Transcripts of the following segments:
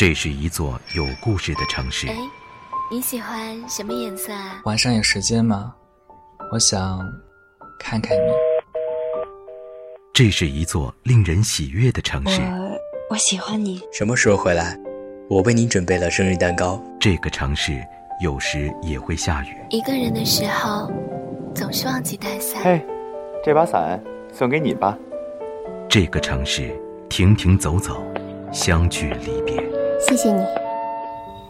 这是一座有故事的城市。哎，你喜欢什么颜色啊？晚上有时间吗？我想看看你。这是一座令人喜悦的城市。我我喜欢你。什么时候回来？我为你准备了生日蛋糕。这个城市有时也会下雨。一个人的时候，总是忘记带伞。嘿，这把伞送给你吧。这个城市停停走走，相聚离别。谢谢你，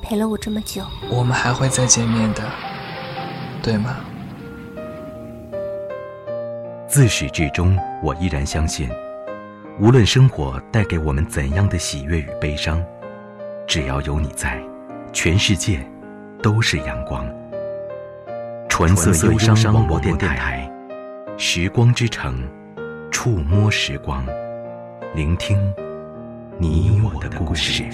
陪了我这么久。我们还会再见面的，对吗？自始至终，我依然相信，无论生活带给我们怎样的喜悦与悲伤，只要有你在，全世界都是阳光。纯色忧伤广播电台，时光之城，触摸时光，聆听你我的故事。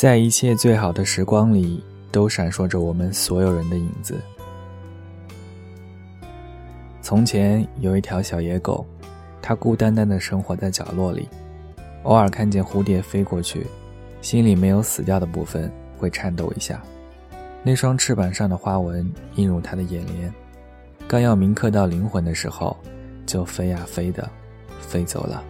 在一切最好的时光里，都闪烁着我们所有人的影子。从前有一条小野狗，它孤单单的生活在角落里，偶尔看见蝴蝶飞过去，心里没有死掉的部分会颤抖一下。那双翅膀上的花纹映入它的眼帘，刚要铭刻到灵魂的时候，就飞呀飞的，飞走了。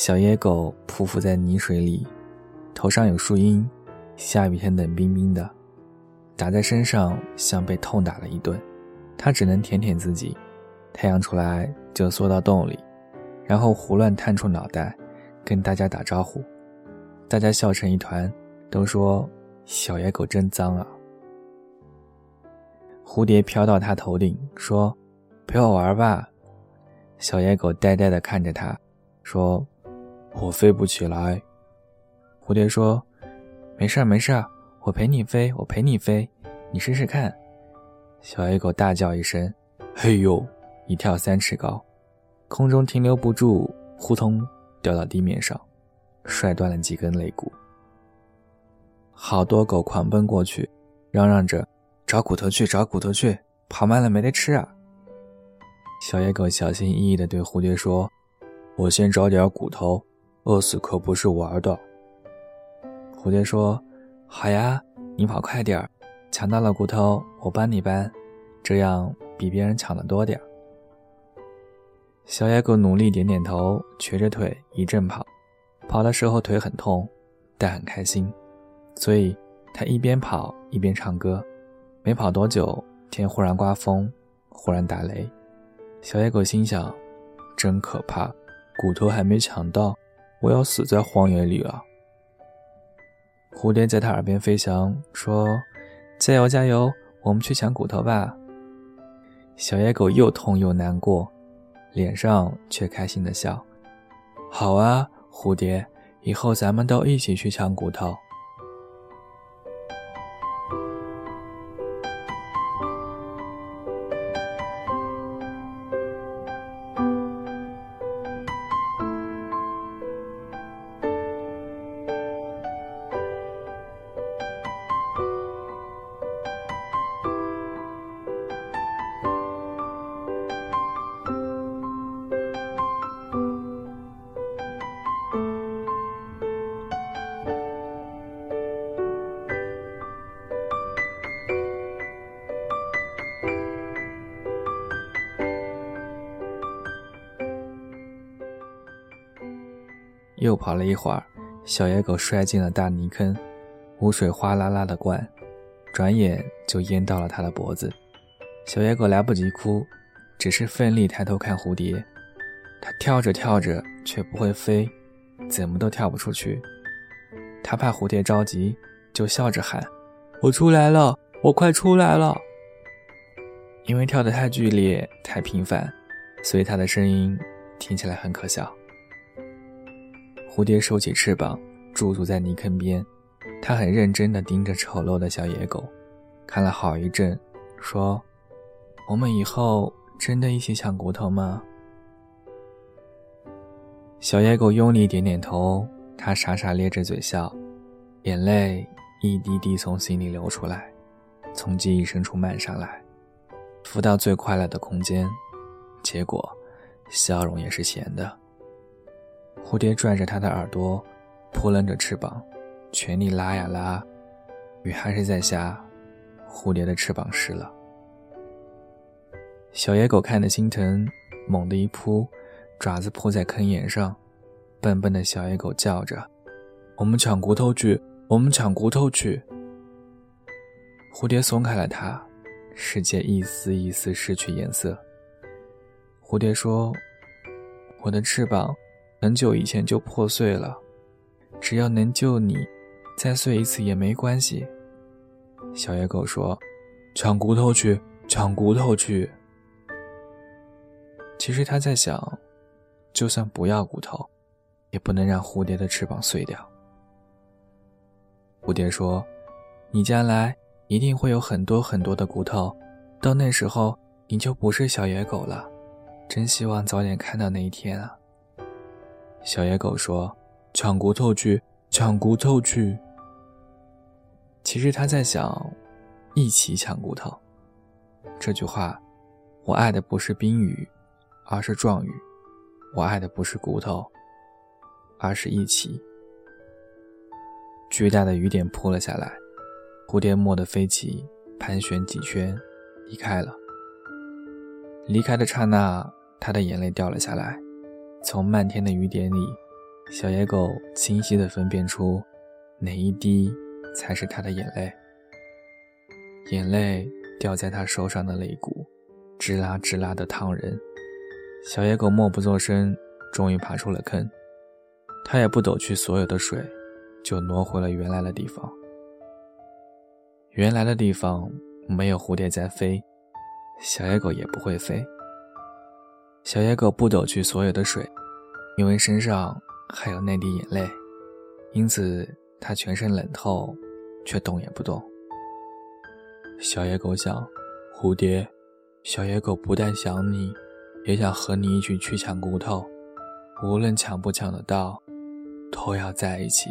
小野狗匍匐在泥水里，头上有树荫，下雨天冷冰冰的，打在身上像被痛打了一顿。它只能舔舔自己，太阳出来就缩到洞里，然后胡乱探出脑袋，跟大家打招呼。大家笑成一团，都说小野狗真脏啊。蝴蝶飘到它头顶，说：“陪我玩吧。”小野狗呆呆地看着它，说。我飞不起来，蝴蝶说：“没事儿，没事儿，我陪你飞，我陪你飞，你试试看。”小野狗大叫一声：“嘿呦！”一跳三尺高，空中停留不住，扑通掉到地面上，摔断了几根肋骨。好多狗狂奔过去，嚷嚷着：“找骨头去，找骨头去！跑慢了没得吃啊！”小野狗小心翼翼地对蝴蝶说：“我先找点骨头。”饿死可不是玩的。蝴蝶说：“好呀，你跑快点儿，抢到了骨头我帮你搬，这样比别人抢的多点儿。”小野狗努力点点头，瘸着腿一阵跑，跑的时候腿很痛，但很开心，所以它一边跑一边唱歌。没跑多久，天忽然刮风，忽然打雷。小野狗心想：“真可怕，骨头还没抢到。”我要死在荒野里了。蝴蝶在他耳边飞翔，说：“加油，加油，我们去抢骨头吧。”小野狗又痛又难过，脸上却开心的笑：“好啊，蝴蝶，以后咱们都一起去抢骨头。”又跑了一会儿，小野狗摔进了大泥坑，污水哗啦啦的灌，转眼就淹到了它的脖子。小野狗来不及哭，只是奋力抬头看蝴蝶。它跳着跳着却不会飞，怎么都跳不出去。它怕蝴蝶着急，就笑着喊：“我出来了，我快出来了！”因为跳得太剧烈、太频繁，所以它的声音听起来很可笑。蝴蝶收起翅膀，驻足在泥坑边，它很认真地盯着丑陋的小野狗，看了好一阵，说：“我们以后真的一起抢骨头吗？”小野狗用力点点头，它傻傻咧着嘴笑，眼泪一滴滴从心里流出来，从记忆深处漫上来，浮到最快乐的空间，结果，笑容也是咸的。蝴蝶拽着它的耳朵，扑棱着翅膀，全力拉呀拉，雨还是在下，蝴蝶的翅膀湿了。小野狗看得心疼，猛地一扑。爪子扑在坑沿上，笨笨的小野狗叫着：“我们抢骨头去！我们抢骨头去！”蝴蝶松开了它，世界一丝一丝失去颜色。蝴蝶说：“我的翅膀很久以前就破碎了，只要能救你，再碎一次也没关系。”小野狗说：“抢骨头去！抢骨头去！”其实他在想。就算不要骨头，也不能让蝴蝶的翅膀碎掉。蝴蝶说：“你将来一定会有很多很多的骨头，到那时候你就不是小野狗了。真希望早点看到那一天啊！”小野狗说：“抢骨头去，抢骨头去。”其实他在想，一起抢骨头。这句话，我爱的不是宾语，而是状语。我爱的不是骨头，而是一起。巨大的雨点扑了下来，蝴蝶蓦地飞起，盘旋几圈，离开了。离开的刹那，他的眼泪掉了下来。从漫天的雨点里，小野狗清晰地分辨出哪一滴才是它的眼泪。眼泪掉在它手上的肋骨，吱啦吱啦的烫人。小野狗默不作声，终于爬出了坑。它也不抖去所有的水，就挪回了原来的地方。原来的地方没有蝴蝶在飞，小野狗也不会飞。小野狗不抖去所有的水，因为身上还有那滴眼泪，因此它全身冷透，却动也不动。小野狗想，蝴蝶，小野狗不但想你。也想和你一起去抢骨头，无论抢不抢得到，都要在一起。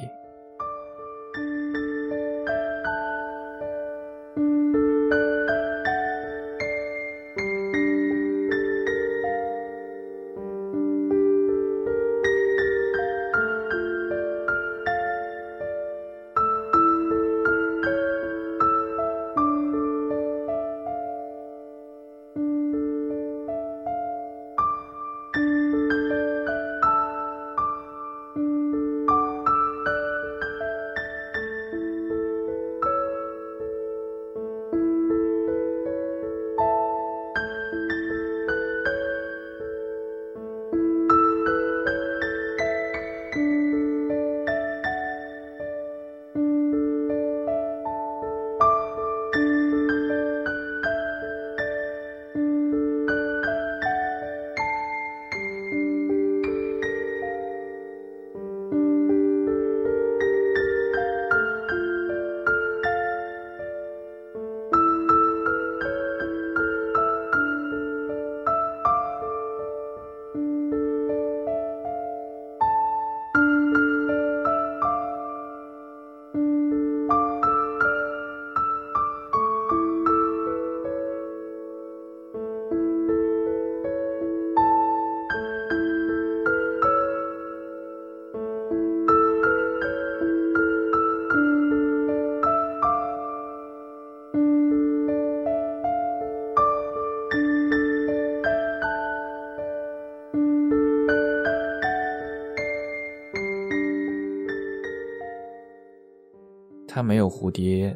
它没有蝴蝶，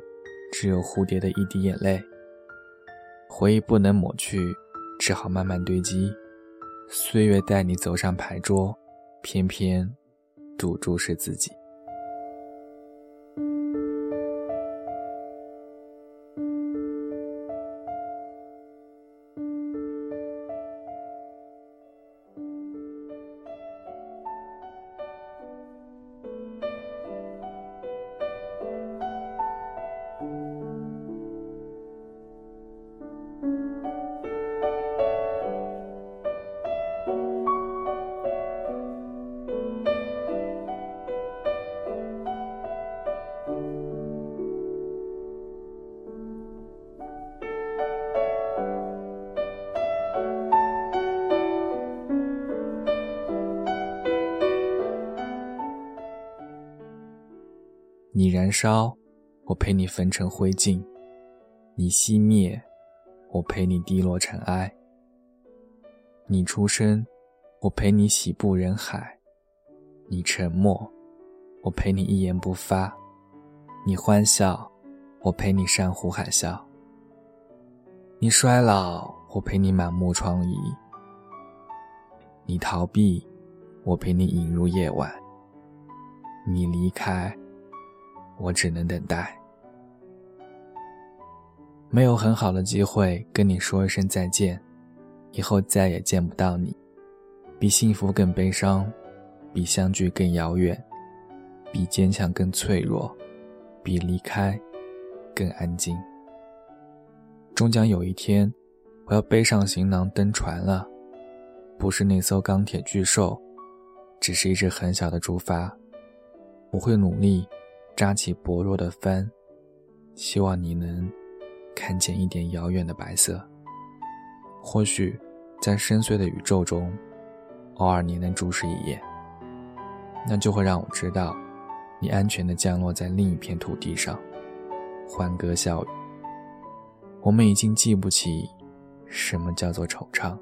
只有蝴蝶的一滴眼泪。回忆不能抹去，只好慢慢堆积。岁月带你走上牌桌，偏偏赌注是自己。你燃烧，我陪你焚成灰烬；你熄灭，我陪你滴落尘埃。你出生，我陪你喜步人海；你沉默，我陪你一言不发；你欢笑，我陪你山呼海啸；你衰老，我陪你满目疮痍；你逃避，我陪你引入夜晚；你离开。我只能等待，没有很好的机会跟你说一声再见，以后再也见不到你，比幸福更悲伤，比相聚更遥远，比坚强更脆弱，比离开更安静。终将有一天，我要背上行囊登船了，不是那艘钢铁巨兽，只是一只很小的竹筏，我会努力。扎起薄弱的帆，希望你能看见一点遥远的白色。或许，在深邃的宇宙中，偶尔你能注视一眼，那就会让我知道，你安全地降落在另一片土地上，欢歌笑语。我们已经记不起什么叫做惆怅。